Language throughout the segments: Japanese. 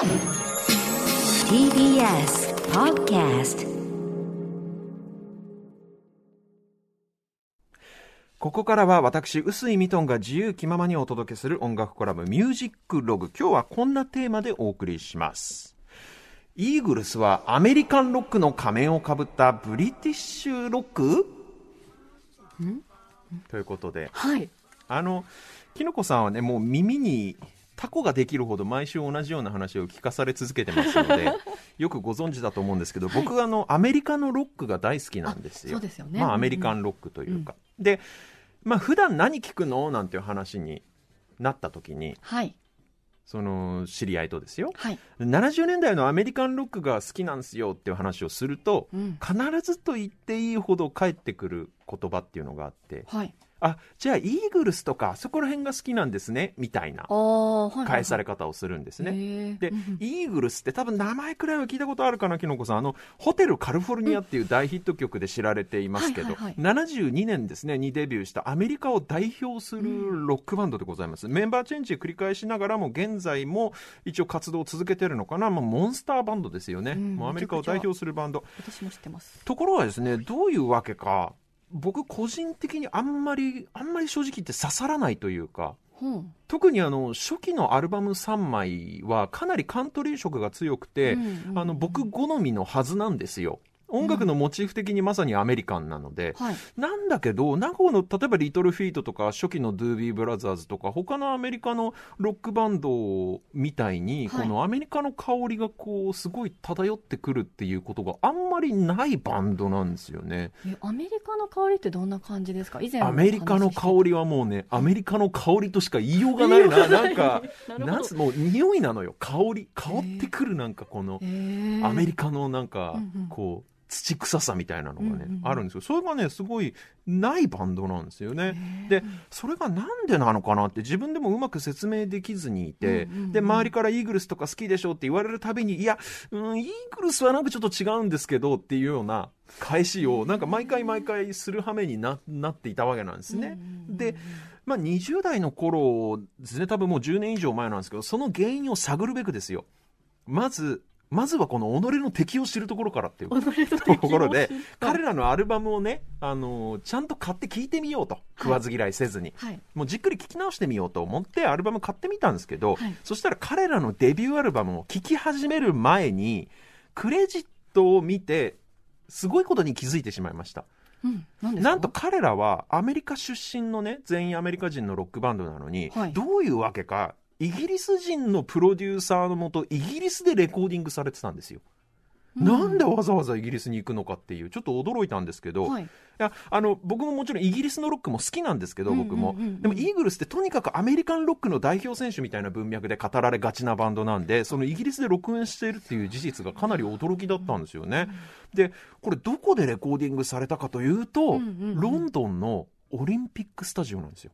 TBS Podcast ここからは私、臼井ミトンが自由気ままにお届けする音楽コラムミュージックログ。今日はこんなテーマでお送りします。イーグルスはアメリカンロックの仮面をかぶったブリティッシュロック？ということで、はい。あの、きのこさんはね、もう耳にタコができるほど毎週同じような話を聞かされ続けてますので、よくご存知だと思うんですけど、僕はあの、アメリカのロックが大好きなんですよ。あそうですよねまあ、アうんうんメリカンロックというか。で、まあ、普段何聞くの？なんていう話になった時に、はい。その、知り合いとですよ。はい。70年代のアメリカンロックが好きなんですよっていう話をすると、うん。必ずと言っていいほど返ってくる言葉っていうのがあって、はい。あ、じゃあイーグルスとかそこら辺が好きなんですね、みたいな。返され方をするんですね。ねで、イーグルスって多分名前くらいは聞いたことあるかな、きのこさん。あの、ホテルカリフォルニアっていう大ヒット曲で知られていますけど、はいはいはい72年ですね、にデビューしたアメリカを代表するロックバンドでございます。メンバーチェンジ繰り返しながらも、現在も一応活動を続けてるのかな。まあ、モンスターバンドですよね。うんもうアメリカを代表するバンド。私も知ってます。ところがですね、どういうわけか、僕個人的にあんまり、あんまり正直言って刺さらないというか、うん。特にあの初期のアルバム3枚はかなりカントリー色が強くて、うんうんあの僕好みのはずなんですよ。音楽のモチーフ的にまさにアメリカンなので、はい。なんだけど、なんかこの、例えばリトルフィートとか、初期のドゥービーブラザーズとか、他のアメリカのロックバンドみたいに、はいこのアメリカの香りがこう、すごい漂ってくるっていうことがあんまりないバンドなんですよね。え、アメリカの香りってどんな感じですか？以前もアメリカの香り。りはもうね、アメリカの香りとしか言いようがないな。なんか、なんつもう匂いなのよ。香り。香ってくるなんかこの、えアメリカのなんかうんうん、こう、土臭さみたいなのがね、うんうんうんあるんですよ。それがね、すごいないバンドなんですよね。で、それがなんでなのかなって自分でもうまく説明できずにいて、うんうんうんで、周りからイーグルスとか好きでしょって言われるたびに、いや、うん、イーグルスはなんかちょっと違うんですけどっていうような返しを、なんか毎回毎回する羽目にななっていたわけなんですね。うんで、まあ、20代の頃ですね、多分もう10年以上前なんですけど、その原因を探るべくですよ。まず、まずはこの己の敵を知るところからっていうところで彼らのアルバムをね、あのちゃんと買って聴いてみようと。食わず嫌いせずに。はい。もうじっくり聴き直してみようと思ってアルバム買ってみたんですけど、はいそしたら彼らのデビューアルバムを聴き始める前に、クレジットを見て、すごいことに気づいてしまいました。うん。何ですか？なんと彼らはアメリカ出身のね、全員アメリカ人のロックバンドなのに、はいどういうわけか、イギリス人のプロデューサーのもと、イギリスでレコーディングされてたんですよ。なんでわざわざイギリスに行くのかっていう、ちょっと驚いたんですけど、はい。いやあの僕ももちろんイギリスのロックも好きなんですけど、僕も、でもイーグルスってとにかくアメリカンロックの代表選手みたいな文脈で語られがちなバンドなんで、そのイギリスで録音しているっていう事実がかなり驚きだったんですよね。で、これ、どこでレコーディングされたかというと、ロンドンのオリンピックスタジオなんですよ。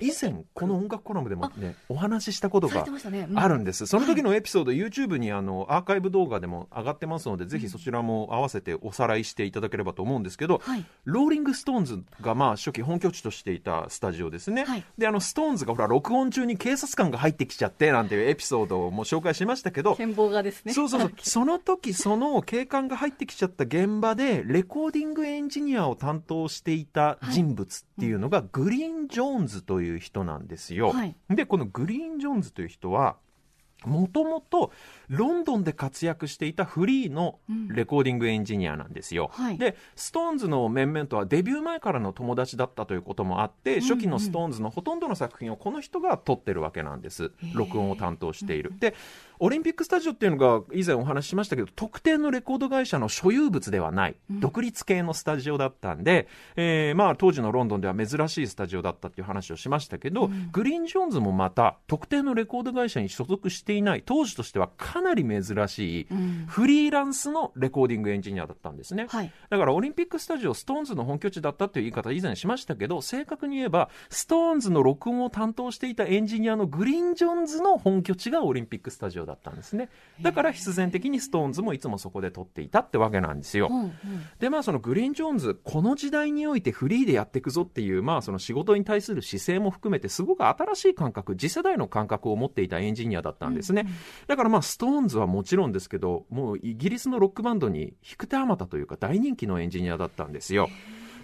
以前、この音楽コラムでもね、お話ししたことがあるんです。その時のエピソード、YouTube にあのアーカイブ動画でも上がってますので、ぜひそちらも合わせておさらいしていただければと思うんですけど、はい。ローリング・ストーンズがまあ初期本拠地としていたスタジオですね。はいで、あの、ストーンズがほら、録音中に警察官が入ってきちゃってなんていうエピソードをもう紹介しましたけど、剣謀がですね。そうそうそう。その時、その警官が入ってきちゃった現場で、レコーディングエンジニアを担当していた人物っていうのが、グリーン・ジョーンズという人なんですよ。はいで、このグリーン・ジョーンズという人は、もともとロンドンで活躍していたフリーのレコーディングエンジニアなんですよ。はいで、ストーンズの面々とはデビュー前からの友達だったということもあって、初期のストーンズのほとんどの作品をこの人が撮ってるわけなんです。録音を担当している。で、オリンピックスタジオっていうのが以前お話ししましたけど、特定のレコード会社の所有物ではない、独立系のスタジオだったんで、えーまあ当時のロンドンでは珍しいスタジオだったっていう話をしましたけど、グリーン・ジョーンズもまた特定のレコード会社に所属していない、当時としてはかなり珍しい、うんフリーランスのレコーディングエンジニアだったんですね。はい。だからオリンピックスタジオ、ストーンズの本拠地だったという言い方以前しましたけど、正確に言えば、ストーンズの録音を担当していたエンジニアのグリーン・ジョーンズの本拠地がオリンピックスタジオだったんですね。だから必然的にストーンズもいつもそこで撮っていたってわけなんですよ。うんうんで、まあそのグリーン・ジョーンズ、この時代においてフリーでやっていくぞっていう、まあその仕事に対する姿勢も含めて、すごく新しい感覚、次世代の感覚を持っていたエンジニアだったんですね。だからまあストトーンズはもちろんですけどもうイギリスのロックバンドに引く手あまたというか大人気のエンジニアだったんですよ。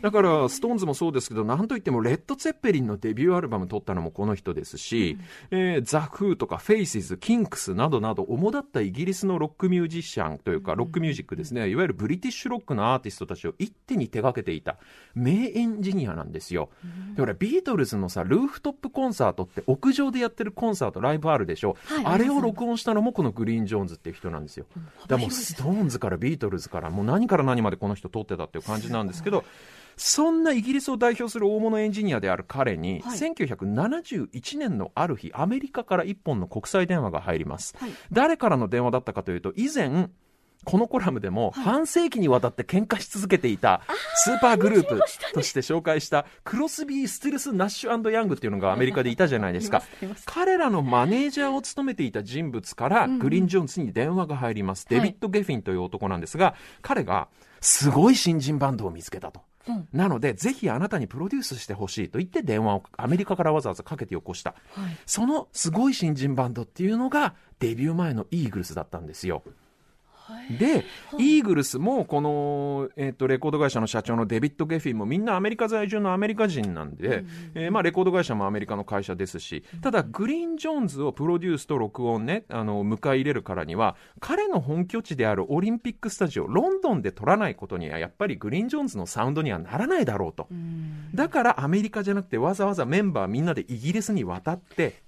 だから、ストーンズもそうですけど、なんといっても、レッド・ツェッペリンのデビューアルバム撮ったのもこの人ですし、えーザ・フーとかフェイシズ、キンクスなどなど、主だったイギリスのロックミュージシャンというか、ロックミュージックですね、いわゆるブリティッシュロックのアーティストたちを一手に手掛けていた名エンジニアなんですよ。で、俺、ビートルズのさ、ルーフトップコンサートって屋上でやってるコンサート、ライブあるでしょ。はいあれを録音したのもこのグリーン・ジョーンズっていう人なんですよ。だからもうストーンズからビートルズからもう何から何までこの人撮ってたっていう感じなんですけど、そんなイギリスを代表する大物エンジニアである彼に、はい1971年のある日、アメリカから一本の国際電話が入ります。はい誰からの電話だったかというと、以前、このコラムでも半世紀にわたって喧嘩し続けていたスーパーグループとして紹介したクロスビー・スティルス・ナッシュヤングっていうのがアメリカでいたじゃないですか。彼らのマネージャーを務めていた人物からグリーン・ジョーンズに電話が入ります。はいデビッド・ゲフィンという男なんですが、彼がすごい新人バンドを見つけたと。うんなので、ぜひあなたにプロデュースしてほしいと言って電話をアメリカからわざわざかけてよこした。はいそのすごい新人バンドっていうのがデビュー前のイーグルスだったんですよ。はいで、イーグルスもこの、えっとレコード会社の社長のデビッド・ゲフィンもみんなアメリカ在住のアメリカ人なんで、えーまあ、レコード会社もアメリカの会社ですし、ただグリーン・ジョーンズをプロデュースと録音ね、あの迎え入れるからには彼の本拠地であるオリンピックスタジオロンドンで撮らないことにはやっぱりグリーン・ジョーンズのサウンドにはならないだろうと。うんだからアメリカじゃなくてわざわざメンバーみんなでイギリスに渡って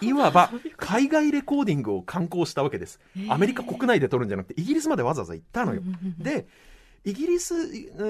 いわば海外レコーディングを観光したわけです。アメリカ国内で撮るんじゃなくてイギリスまでわざわざ行ったのよ。で、イギリス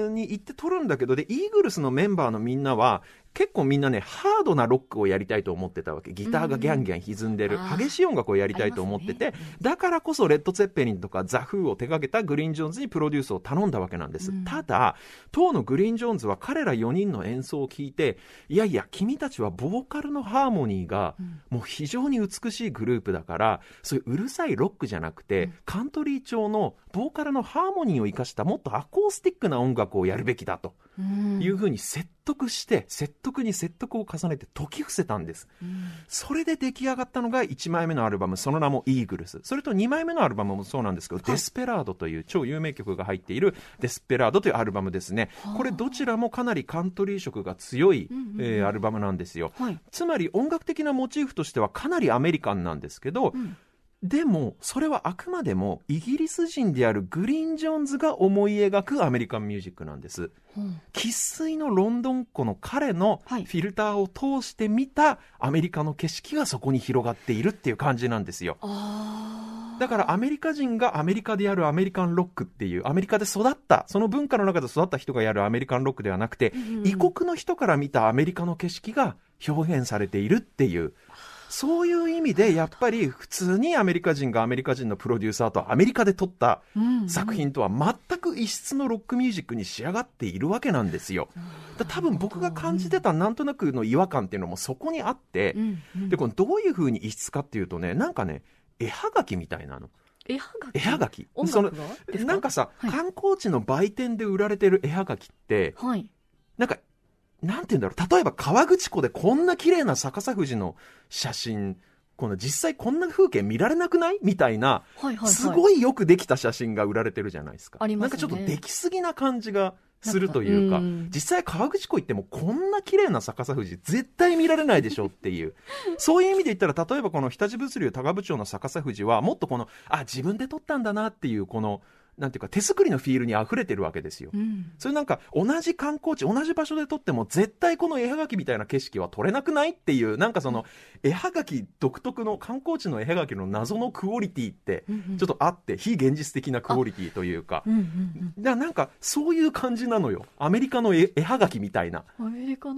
に行って撮るんだけど、で、イーグルスのメンバーのみんなは、結構みんなね、ハードなロックをやりたいと思ってたわけ。ギターがギャンギャン歪んでる、うんうん激しい音楽をやりたいと思ってて、ね。だからこそレッド・ツェッペリンとかザ・フーを手掛けたグリーン・ジョーンズにプロデュースを頼んだわけなんです。うん。ただ、当のグリーン・ジョーンズは彼ら4人の演奏を聞いて、いやいや、君たちはボーカルのハーモニーが、もう非常に美しいグループだから、そういううるさいロックじゃなくて、うん。カントリー調のボーカルのハーモニーを生かしたもっとアコースティックな音楽をやるべきだとうん。いうふうに説得して、説得に説得を重ねて解き伏せたんです。うんそれで出来上がったのが1枚目のアルバム、その名もイーグルス。それと2枚目のアルバムもそうなんですけど、デスペラードという超有名曲が入っているデスペラードというアルバムですね。これどちらもかなりカントリー色が強い、えーアルバムなんですよ。はいつまり音楽的なモチーフとしてはかなりアメリカンなんですけど、んでもそれはあくまでもイギリス人であるグリーン・ジョーンズが思い描くアメリカンミュージックなんです。うん。生粋のロンドンっ子の彼のフはい。ィルターを通して見たアメリカの景色がそこに広がっているっていう感じなんですよ。だからアメリカ人がアメリカでやるアメリカンロックっていうアメリカで育ったその文化の中で育った人がやるアメリカンロックではなくて、うんうん異国の人から見たアメリカの景色が表現されているっていうそういう意味でやっぱり普通にアメリカ人がアメリカ人のプロデューサーとアメリカで撮ったうん。作品とは全く異質のロックミュージックに仕上がっているわけなんですよ。だ多分僕が感じてたなんとなくの違和感っていうのもそこにあって、でこのどういうふうに異質かっていうとねなんかね絵はがきみたいなの。絵はがき。絵はが？き音そのなんかさ、はい。観光地の売店で売られてる絵はがきってはい。なんかなんて言うんだろう。例えば河口湖でこんな綺麗な逆さ富士の写真この実際こんな風景見られなくない？みたいなはいはいはい。すごいよくできた写真が売られてるじゃないですか。ありますね。なんかちょっとできすぎな感じがするというか、実際河口湖行ってもこんな綺麗な逆さ富士絶対見られないでしょっていう。そういう意味で言ったら、例えばこの日立物流高部町の逆さ富士はもっとこの、あ、自分で撮ったんだなっていうこの、なんていうか手作りのフィールに溢れてるわけですよ。うんそれなんか同じ観光地、同じ場所で撮っても絶対この絵はがきみたいな景色は撮れなくないっていう、なんかその絵はがき独特の観光地の絵はがきの謎のクオリティってうんうんちょっとあって、非現実的なクオリティというか。うんうんだからなんかそういう感じなのよ。アメリカの絵絵はがきみたいな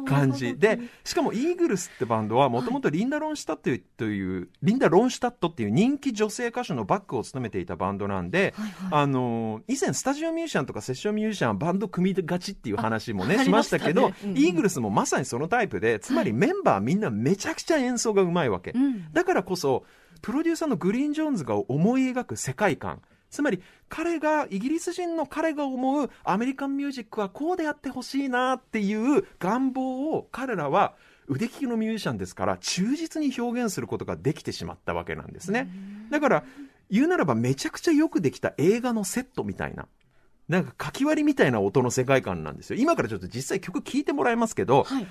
感じ。で、しかもイーグルスってバンドはもともとリンダ・ロンシュタットという、リンダ・ロンシュタットっていう人気女性歌手のバックを務めていたバンドなんで、はいはいあの以前スタジオミュージシャンとかセッションミュージシャンはバンド組みがちっていう話もねあ しましたけどね。うんうん。イーグルスもまさにそのタイプでつまりメンバーみんなめちゃくちゃ演奏がうまいわけ、うん。だからこそプロデューサーのグリーン・ジョーンズが思い描く世界観。つまり彼がイギリス人の彼が思うアメリカンミュージックはこうであってほしいなっていう願望を彼らは腕利きのミュージシャンですから忠実に表現することができてしまったわけなんですね。だから言うならばめちゃくちゃよくできた映画のセットみたいな。なんか書き割りみたいな音の世界観なんですよ。今からちょっと実際曲聴いてもらいますけど、はい。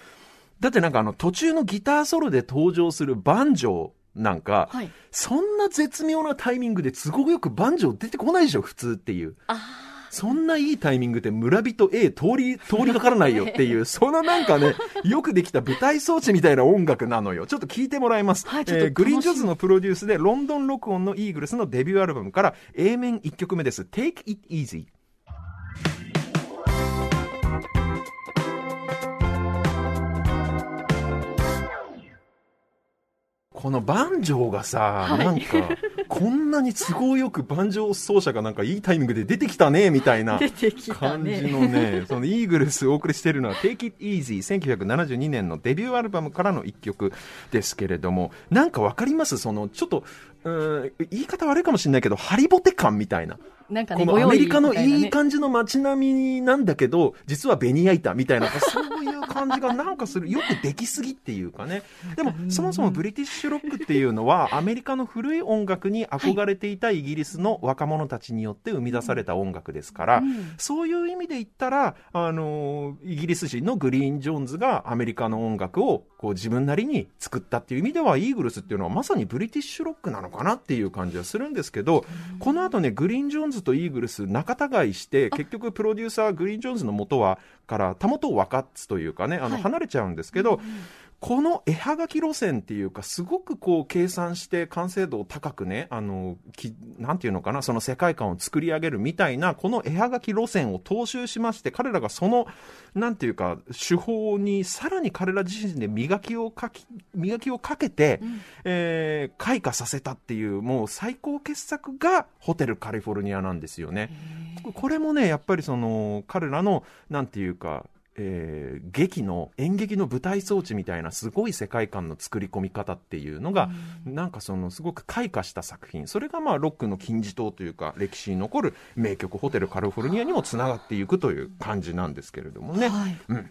だってなんかあの途中のギターソロで登場するバンジョーなんか、はい。そんな絶妙なタイミングで都合よくバンジョー出てこないでしょ、普通っていう。あそんないいタイミングで村人 A 通り、通りかからないよっていう、そのなんかね、よくできた舞台装置みたいな音楽なのよ。ちょっと聞いてもらいます。はいちょっとえーグリーンジョーズのプロデュースでロンドン録音のイーグルスのデビューアルバムから A 面1曲目です。Take It Easy。このバンジョーがさ、はいなんか、こんなに都合よくバンジョー奏者がなんかいいタイミングで出てきたね、みたいな感じね。のね、そのイーグルスをお送りしているのは Take It Easy 1972年のデビューアルバムからの一曲ですけれども、なんかわかります？その、ちょっと、うーん言い方悪いかもしれないけど、ハリボテ感みたいな。なんかね、このアメリカのいい感じの街並みなんだけど、実はベニヤ板みたいな、そういう感じがなんかする。よくできすぎっていうかね。でも、そもそもブリティッシュロックっていうのは、アメリカの古い音楽に憧れていたイギリスの若者たちによって生み出された音楽ですから、うんそういう意味で言ったら、あのイギリス人のグリーン・ジョーンズがアメリカの音楽をこう自分なりに作ったっていう意味では、イーグルスっていうのはまさにブリティッシュロックなのかなっていう感じはするんですけど、この後ね、グリーン・ジョーンズとイーグルス仲違いして、結局プロデューサーグリーン・ジョーンズの元は、から、たもとを分かつというかね、あの、はい。離れちゃうんですけど、この絵はがき路線っていうか、すごくこう計算して完成度を高くね、あの、きなんていうのかな、その世界観を作り上げるみたいな、この絵はがき路線を踏襲しまして、彼らがその、なんていうか、手法にさらに彼ら自身で磨きをかき、磨きをかけて、えー開花させたっていう、もう最高傑作がホテルカリフォルニアなんですよね。これもね、やっぱりその、彼らの、なんていうか、えー劇の演劇の舞台装置みたいなすごい世界観の作り込み方っていうのが、なんかそのすごく開花した作品それがまあロックの金字塔というか歴史に残る名曲「ホテルカリフォルニア」にもつながっていくという感じなんですけれどもね。はい。うん